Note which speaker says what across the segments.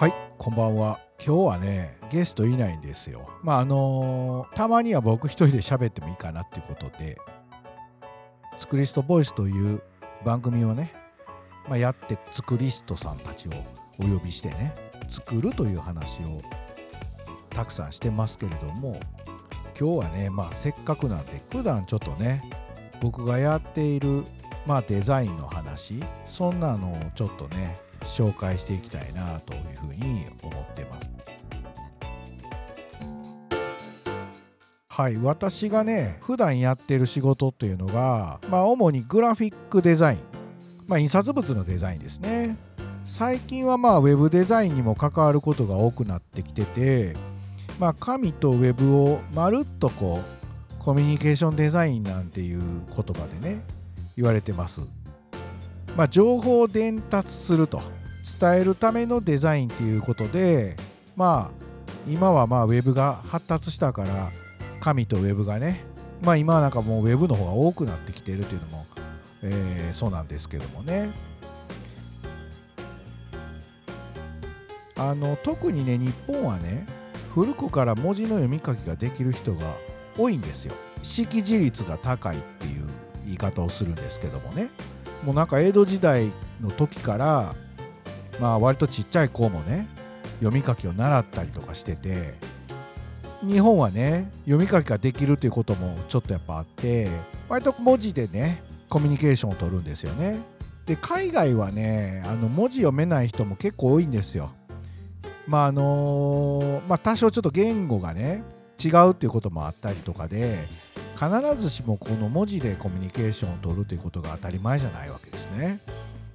Speaker 1: はいこんばんは。今日はねゲストいないんですよ。まああのーたまには僕一人で喋ってもいいかなっていうことで「ツクリストボイス」という番組をね、まあ、やってツクリストさんたちをお呼びしてね作るという話をたくさんしてますけれども今日はねまあせっかくなんで普段ちょっとね僕がやっているまあデザインの話そんなのをちょっとね紹介していきたいなというふうに思ってます。はい私がね普段やってる仕事っていうのがまあ主にグラフィックデザインまあ印刷物のデザインですね。最近はまあウェブデザインにも関わることが多くなってきててまあ紙とウェブをまるっとこうコミュニケーションデザインなんていう言葉でね言われてます。まあ、情報を伝達すると。伝えるためのデザインっていうことでまあ今はまあウェブが発達したから紙とウェブがねまあ今はなんかもうウェブの方が多くなってきてるというのも、えー、そうなんですけどもね。あの特にね日本はね古くから文字の読み書きができる人が多いんですよ。識字率が高いっていう言い方をするんですけどもね。もうなんか江戸時代の時からまあ割とちっちゃい子もね読み書きを習ったりとかしてて日本はね読み書きができるということもちょっとやっぱあって割と文字でねコミュニケーションを取るんですよね。で海外はねあの文字読めない人も結構多いんですよ。まああのまあ多少ちょっと言語がね違うっていうこともあったりとかで必ずしもこの文字でコミュニケーションを取るということが当たり前じゃないわけですね。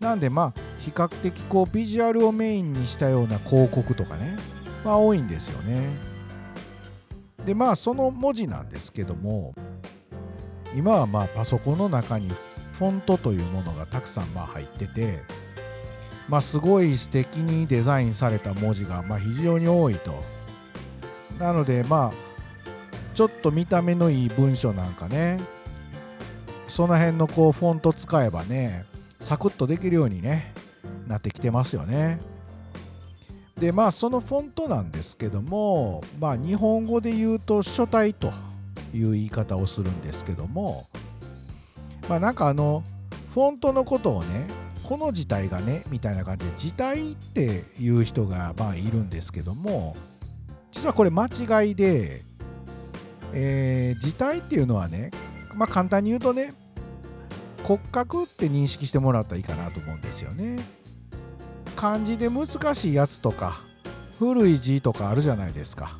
Speaker 1: なんでまあ比較的こうビジュアルをメインにしたような広告とかねまあ多いんですよね。でまあその文字なんですけども今はまあパソコンの中にフォントというものがたくさんまあ入っててまあすごい素敵にデザインされた文字がまあ非常に多いと。なのでまあちょっと見た目のいい文章なんかね。その辺のこうフォント使えばねサクッとできるようにねなってきてますよね。でまあそのフォントなんですけどもまあ日本語で言うと書体という言い方をするんですけどもまあなんかあのフォントのことをねこの字体がねみたいな感じで字体っていう人がまあいるんですけども実はこれ間違いでえー、字体っていうのはね、まあ、簡単に言うとね骨格って認識してもらったらいいかなと思うんですよね。漢字で難しいやつとか古い字とかあるじゃないですか。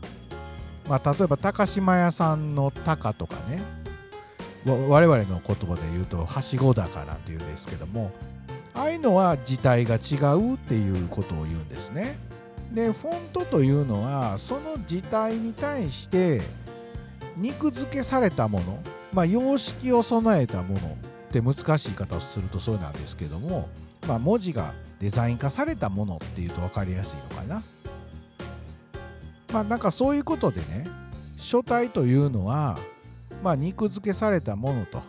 Speaker 1: まあ、例えば高島屋さんの「高」とかね我々の言葉で言うと「はしご高」なんて言うんですけどもああいうのは字体が違うっていうことを言うんですね。でフォントというのはその字体に対して肉付けされたもの、まあ、様式を備えたものって難しい言い方をするとそうなんですけども、まあ、文字がデザイン化されたものっていうと分かりやすいのかな。まあなんかそういうことでね書体というのは、まあ、肉付けされたものと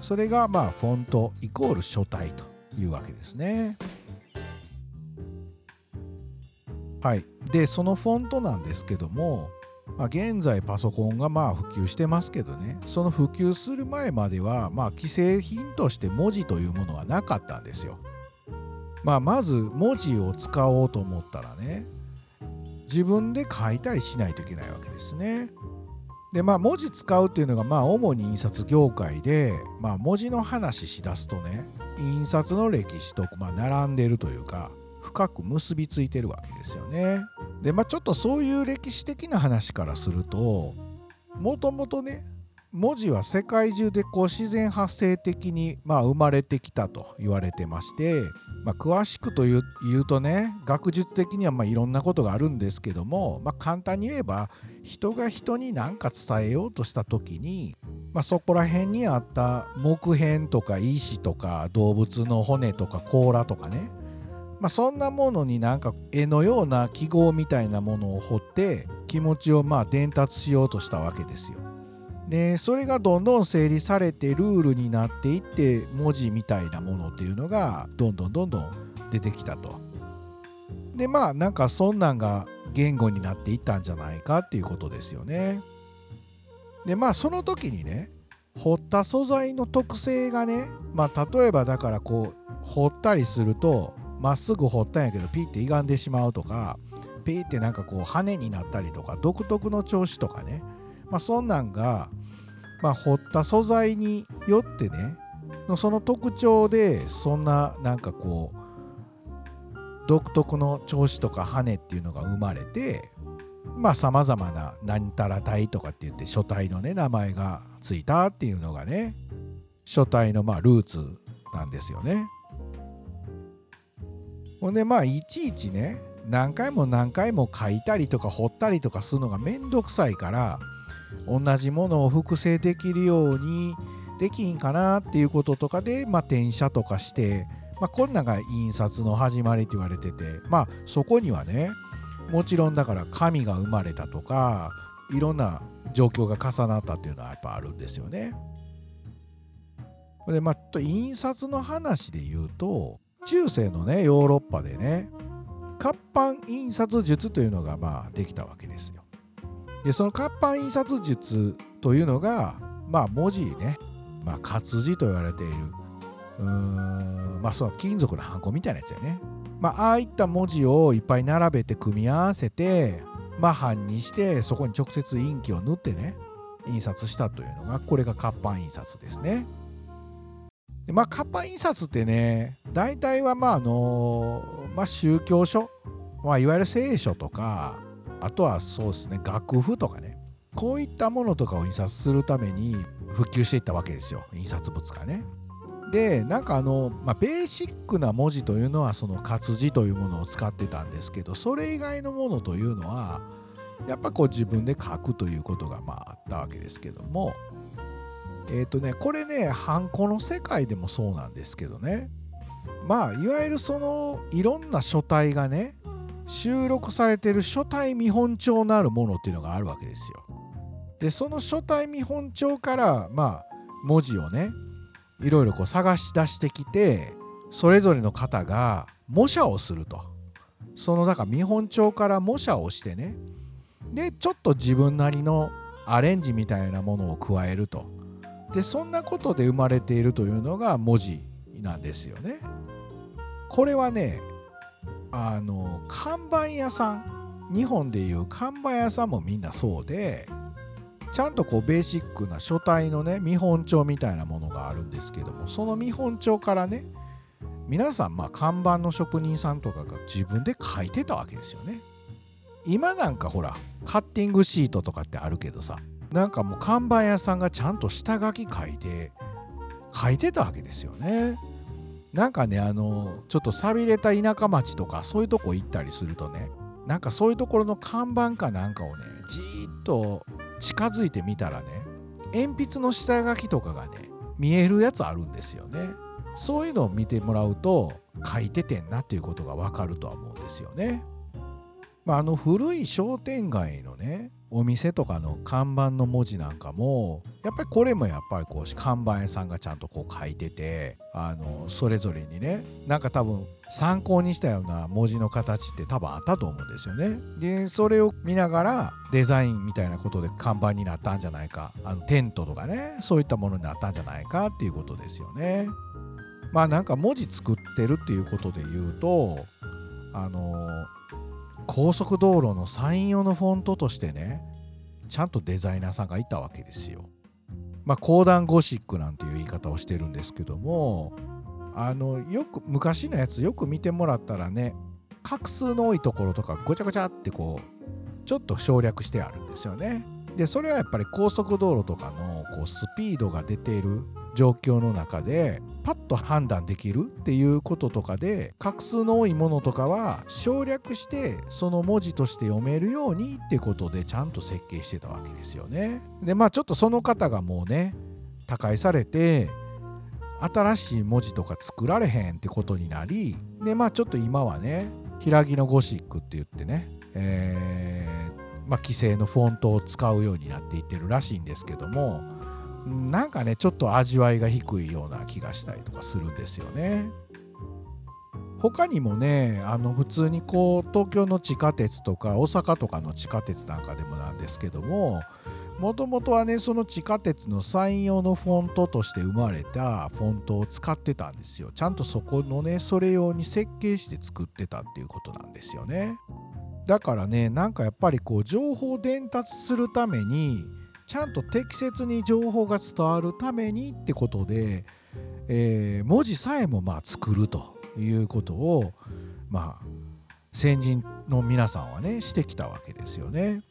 Speaker 1: それがまあフォントイコール書体というわけですね。はい、でそのフォントなんですけどもまあ、現在パソコンがまあ普及してますけどねその普及する前まではまあ既製品として文字というものはなかったんですよ。まあ、まず文字を使おうと思ったらね自分で書いたりしないといけないわけですね。でまあ文字使うっていうのがまあ主に印刷業界で、まあ、文字の話しだすとね印刷の歴史とまあ並んでるというか深く結びついてるわけですよね。でまあちょっとそういう歴史的な話からするともともとね文字は世界中でこう自然発生的にまあ生まれてきたと言われてまして、まあ、詳しくと言うとね学術的にはまあいろんなことがあるんですけども、まあ、簡単に言えば人が人に何か伝えようとした時に、まあ、そこら辺にあった木片とか石とか動物の骨とか甲羅とかねまあ、そんなものになんか絵のような記号みたいなものを彫って気持ちをまあ伝達しようとしたわけですよ。でそれがどんどん整理されてルールになっていって文字みたいなものっていうのがどんどんどんどん出てきたと。でまあなんかそんなんが言語になっていったんじゃないかっていうことですよね。でまあその時にね彫った素材の特性がねまあ例えばだからこう彫ったりするとまっすぐ彫ったんやけどピッて歪んでしまうとかピーってなんかこう羽になったりとか独特の調子とかねまあそんなんがまあ彫った素材によってねその特徴でそんななんかこう独特の調子とか羽っていうのが生まれてまあさまざまな何たら体とかって言って書体のね名前がついたっていうのがね書体のまあルーツなんですよね。ほんでまあいちいちね何回も何回も書いたりとか彫ったりとかするのがめんどくさいから同じものを複製できるようにできんかなっていうこととかでまあ転写とかしてまあ、こんなんが印刷の始まりって言われててまあそこにはねもちろんだから神が生まれたとかいろんな状況が重なったっていうのはやっぱあるんですよね。でまあ印刷の話で言うと中世のねヨーロッパでね活版印刷術というのがまあできたわけですよ。でその活版印刷術というのがまあ文字ね、まあ、活字と言われているうーんまあその金属のハンコみたいなやつやね。まあああいった文字をいっぱい並べて組み合わせてまあ版にしてそこに直接インキを塗ってね印刷したというのがこれが活版印刷ですね。でまあ活版印刷ってね大体はまああのまあ宗教書、まあ、いわゆる聖書とかあとはそうですね楽譜とかねこういったものとかを印刷するために復旧していったわけですよ印刷物がね。でなんかあの、まあ、ベーシックな文字というのはその活字というものを使ってたんですけどそれ以外のものというのはやっぱこう自分で書くということがまああったわけですけどもえっ、ー、とねこれねハンコの世界でもそうなんですけどね。まあいわゆるそのいろんな書体がね収録されてる書体見本帳なるものっていうのがあるわけですよ。でその書体見本帳からまあ文字をねいろいろこう探し出してきてそれぞれの方が模写をすると。そのだから見本帳から模写をしてね。でちょっと自分なりのアレンジみたいなものを加えると。でそんなことで生まれているというのが文字なんですよね。これはねあの看板屋さん。日本でいう看板屋さんもみんなそうでちゃんとこうベーシックな書体のね見本帳みたいなものがあるんですけどもその見本帳からね皆さんまあ看板の職人さんとかが自分で書いてたわけですよね。今なんかほらカッティングシートとかってあるけどさなんかもう看板屋さんがちゃんと下書き書いて書いてたわけですよね。なんかねあのちょっと寂れた田舎町とかそういうとこ行ったりするとねなんかそういうところの看板かなんかをねじーっと近づいてみたらね鉛筆の下書きとかがね見えるやつあるんですよね。そういうのを見てもらうと書いててんなっていうことがわかるとは思うんですよね、まあ、あの古い商店街のねお店とかの看板の文字なんかもやっぱりこれもやっぱりこう看板屋さんがちゃんとこう書いててあのそれぞれにねなんか多分参考にしたような文字の形って多分あったと思うんですよね。でそれを見ながらデザインみたいなことで看板になったんじゃないかあのテントとかねそういったものになったんじゃないかっていうことですよね。まあなんか文字作ってるっていうことで言うとあの高速道路のサイン用のフォントとしてねちゃんとデザイナーさんがいたわけですよ。まあ講談ゴシックなんていう言い方をしてるんですけどもあのよく昔のやつよく見てもらったらね画数の多いところとかごちゃごちゃってこうちょっと省略してあるんですよね。でそれはやっぱり高速道路とかのこうスピードが出ている状況の中でパッと判断できるっていうこととかで画数の多いものとかは省略してその文字として読めるようにってことでちゃんと設計してたわけですよね。でまあちょっとその方がもうね他界されて新しい文字とか作られへんってことになりでまあちょっと今はね平木のゴシックって言ってね、えー、まあ、規制のフォントを使うようになっていってるらしいんですけどもなんかねちょっと味わいが低いような気がしたりとかするんですよね。他にもねあの普通にこう東京の地下鉄とか大阪とかの地下鉄なんかでもなんですけどももともとはねその地下鉄のサイン用のフォントとして生まれたフォントを使ってたんですよちゃんとそこのねそれ用に設計して作ってたっていうことなんですよねだからねなんかやっぱりこう情報伝達するためにちゃんと適切に情報が伝わるためにってことで、えー、文字さえもまあ作るということをまあ先人の皆さんはねしてきたわけですよね。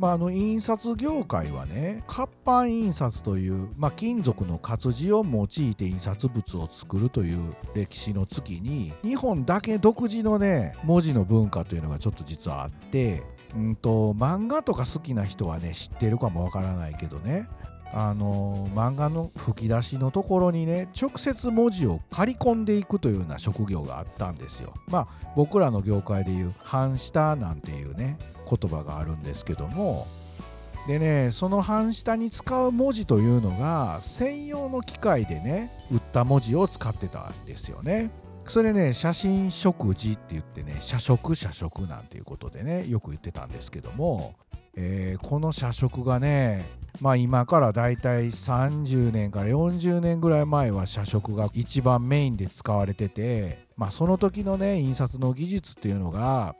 Speaker 1: まあ、あの印刷業界はね活版印刷という、まあ、金属の活字を用いて印刷物を作るという歴史の月に日本だけ独自のね文字の文化というのがちょっと実はあってうんと漫画とか好きな人はね知ってるかもわからないけどね。あの漫画の吹き出しのところにね直接文字を刈り込んでいくというような職業があったんですよ。まあ僕らの業界でいう半下なんていうね言葉があるんですけどもでねその半下に使う文字というのが専用の機械でね打った文字を使ってたんですよね。それね写真食字って言ってね写食写食なんていうことでねよく言ってたんですけども、えー、この写食がねまあ今からだいたい30年から40年ぐらい前は写食が一番メインで使われててまあその時のね印刷の技術っていうのが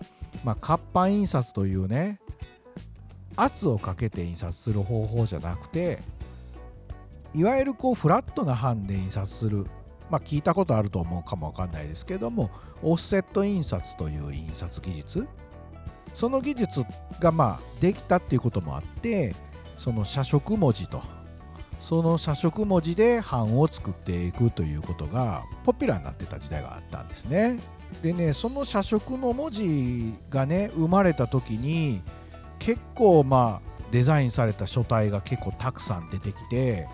Speaker 1: まあ活版印刷というね圧をかけて印刷する方法じゃなくていわゆるこうフラットな版で印刷する。まあ聞いたことあると思うかもわかんないですけどもオフセット印刷という印刷技術。その技術がまあできたっていうこともあってその社食文字とその社食文字で版を作っていくということがポピュラーになってた時代があったんですね。でねその社食の文字がね生まれた時に結構まあデザインされた書体が結構たくさん出てきて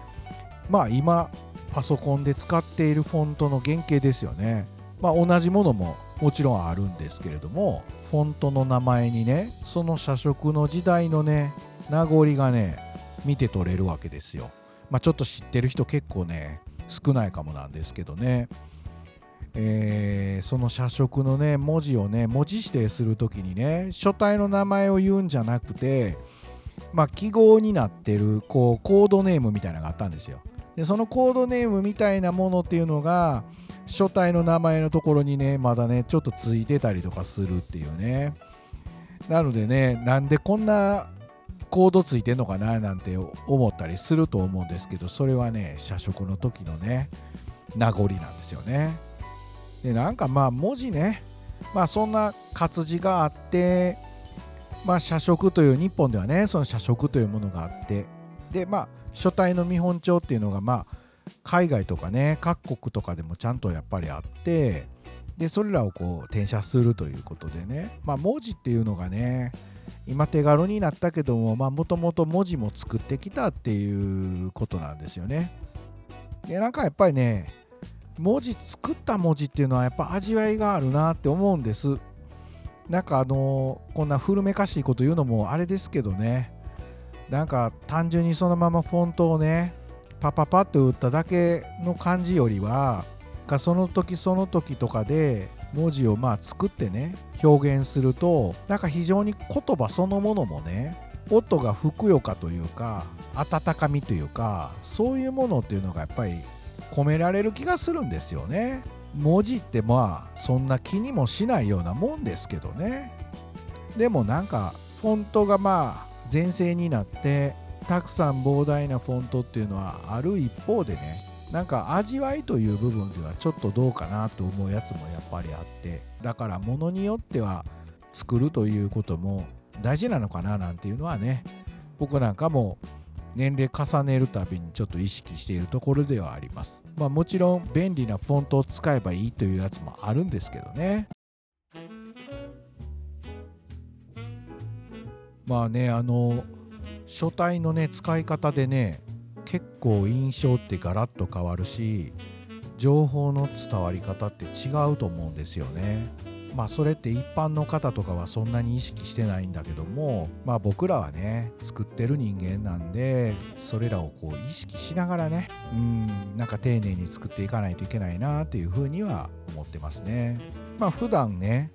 Speaker 1: まあ今パソコンで使っているフォントの原型ですよね。まあ同じものももちろんあるんですけれどもフォントの名前にねその社食の時代のね名残がね見て取れるわけですよ。まあ、ちょっと知ってる人結構ね少ないかもなんですけどね、えー、その社食のね文字をね文字指定する時にね書体の名前を言うんじゃなくてまあ記号になってるこうコードネームみたいなのがあったんですよ。でそのコードネームみたいなものっていうのが書体の名前のところにねまだねちょっとついてたりとかするっていうねなのでねなんでこんなコードついてんのかななんて思ったりすると思うんですけどそれはね社食の時のね名残なんですよね。でなんかまあ文字ねまあそんな活字があってまあ社食という日本ではねその社食というものがあってでまあ書体の見本帳っていうのがまあ海外とかね各国とかでもちゃんとやっぱりあってでそれらをこう転写するということでねまあ文字っていうのがね今手軽になったけどももともと文字も作ってきたっていうことなんですよね。でなんかやっぱりね文字作った文字っていうのはやっぱ味わいがあるなって思うんです。なんかあのこんな古めかしいこと言うのもあれですけどねなんか単純にそのままフォントをねパパパッと打っただけの感じよりはがその時その時とかで文字をまあ作ってね表現するとなんか非常に言葉そのものもね音がふくよかというか温かみというかそういうものっていうのがやっぱり込められる気がするんですよね。文字ってまあそんな気にもしないようなもんですけどね。でもなんかフォントがまあ前世になってたくさん膨大なフォントっていうのはある一方でねなんか味わいという部分ではちょっとどうかなと思うやつもやっぱりあってだからものによっては作るということも大事なのかななんていうのはね僕なんかも年齢重ねるたびにちょっと意識しているところではあります。まあもちろん便利なフォントを使えばいいというやつもあるんですけどね。まあねあの書体のね使い方でね結構印象ってガラッと変わるし情報の伝わり方って違うと思うんですよね。まあそれって一般の方とかはそんなに意識してないんだけどもまあ僕らはね作ってる人間なんでそれらをこう意識しながらねうんなんか丁寧に作っていかないといけないなっていうふうには思ってますねまあ普段ね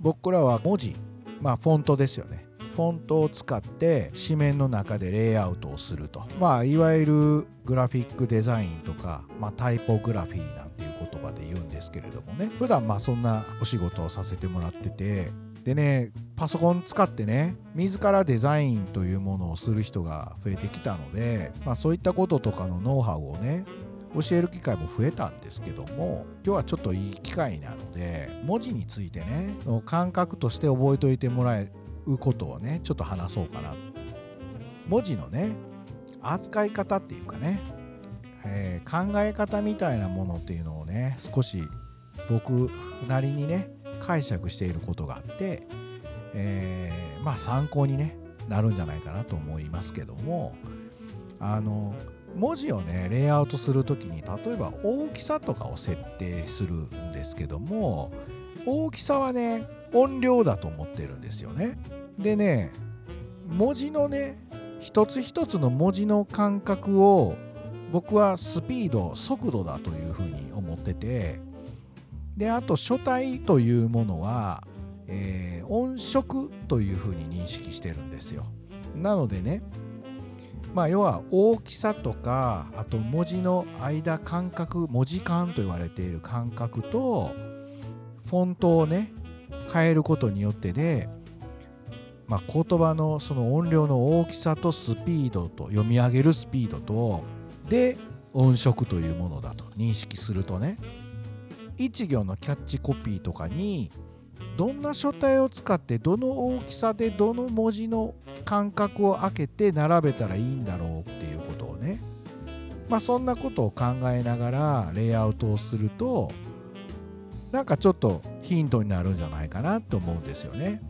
Speaker 1: 僕らは文字まあフォントですよねフォントを使って紙面の中でレイアウトをすると。まあいわゆるグラフィックデザインとか、まあ、タイポグラフィーなんていう言葉で言うんですけれどもね。普段まあそんなお仕事をさせてもらってて。でねパソコン使ってね自らデザインというものをする人が増えてきたので、まあ、そういったこととかのノウハウをね教える機会も増えたんですけども今日はちょっといい機会なので文字についてね感覚として覚えておいてもらえうことをねちょっと話そうかな文字のね扱い方っていうかね、えー、考え方みたいなものっていうのをね少し僕なりにね解釈していることがあって、えー、まあ参考に、ね、なるんじゃないかなと思いますけどもあの文字をねレイアウトする時に例えば大きさとかを設定するんですけども大きさはね音量だと思ってるんですよね。でね文字のね一つ一つの文字の感覚を僕はスピード速度だというふうに思っててであと書体というものは、えー、音色というふうに認識してるんですよ。なのでねまあ要は大きさとかあと文字の間間隔文字間と言われている間隔とフォントをね変えることによってで、まあ、言葉のその音量の大きさとスピードと読み上げるスピードとで音色というものだと認識するとね一行のキャッチコピーとかにどんな書体を使ってどの大きさでどの文字の間隔を空けて並べたらいいんだろうっていうことをねまあそんなことを考えながらレイアウトをするとなんかちょっとヒントになるんじゃないかなと思うんですよね。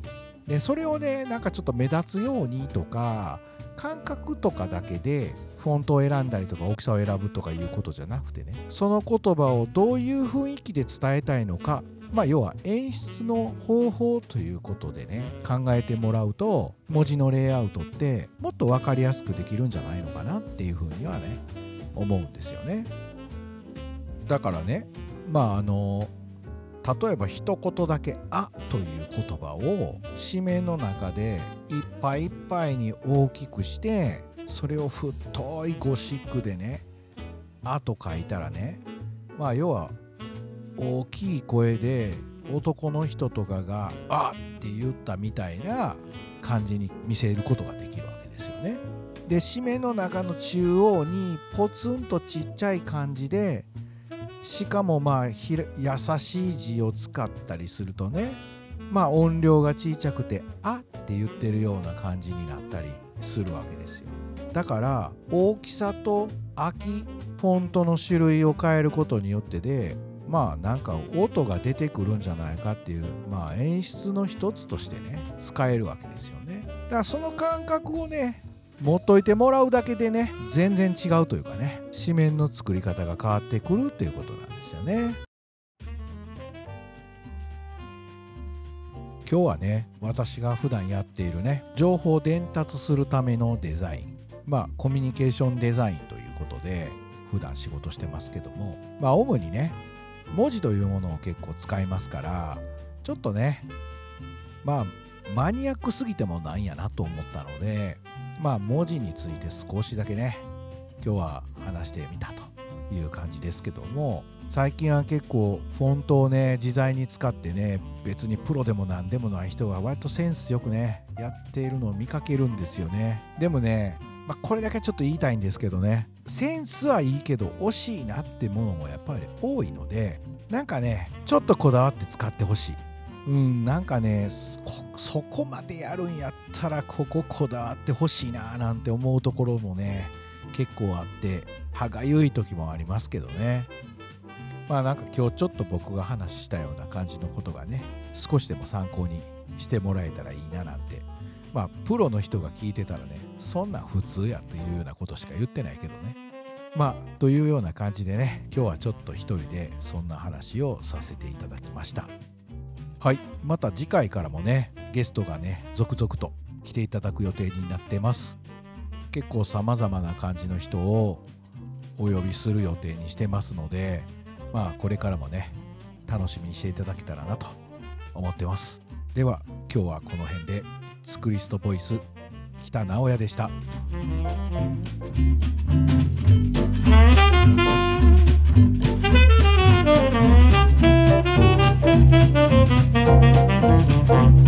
Speaker 1: でそれをねなんかちょっと目立つようにとか感覚とかだけでフォントを選んだりとか大きさを選ぶとかいうことじゃなくてねその言葉をどういう雰囲気で伝えたいのかまあ要は演出の方法ということでね考えてもらうと文字のレイアウトってもっと分かりやすくできるんじゃないのかなっていうふうにはね思うんですよね。だからねまああの例えば一言だけ「あ」という言葉を紙面の中でいっぱいいっぱいに大きくしてそれを太いゴシックでね「あ」と書いたらねまあ要は大きい声で男の人とかが「あ」って言ったみたいな感じに見せることができるわけですよね。で締めの中の中央にポツンとちっちゃい感じでしかもまあ優しい字を使ったりするとねまあ音量が小さくて「あ」って言ってるような感じになったりするわけですよ。だから大きさと空きフォントの種類を変えることによってでまあなんか音が出てくるんじゃないかっていうまあ演出の一つとしてね使えるわけですよね。だからその感覚をね持っといてもらうだけでね全然違うというかね紙面の作り方が変わってくるということなんですよね。今日はね私が普段やっているね情報伝達するためのデザインまあコミュニケーションデザインということで普段仕事してますけどもまあ主にね文字というものを結構使いますからちょっとねまあマニアックすぎてもなんやなと思ったのでまあ文字について少しだけね今日は話してみたという感じですけども最近は結構フォントをね自在に使ってね別にプロでも何でもない人が割とセンスよくねやっているのを見かけるんですよね。でもね、まあ、これだけちょっと言いたいんですけどねセンスはいいけど惜しいなってものもやっぱり多いのでなんかねちょっとこだわって使ってほしい。うんなんかねそこまでやるんやったらこここだわってほしいななんて思うところもね結構あって歯がゆい時もありますけどね。まあなんか今日ちょっと僕が話したような感じのことがね少しでも参考にしてもらえたらいいななんて。まあプロの人が聞いてたらねそんな普通やというようなことしか言ってないけどね。まあというような感じでね今日はちょっと一人でそんな話をさせていただきました。はい。また次回からもねゲストがね続々と来ていただく予定になってます。結構さまざまな感じの人をお呼びする予定にしてますのでまあこれからもね楽しみにしていただけたらなと思ってます。では今日はこの辺でスクリストボイス北直哉でした。thank you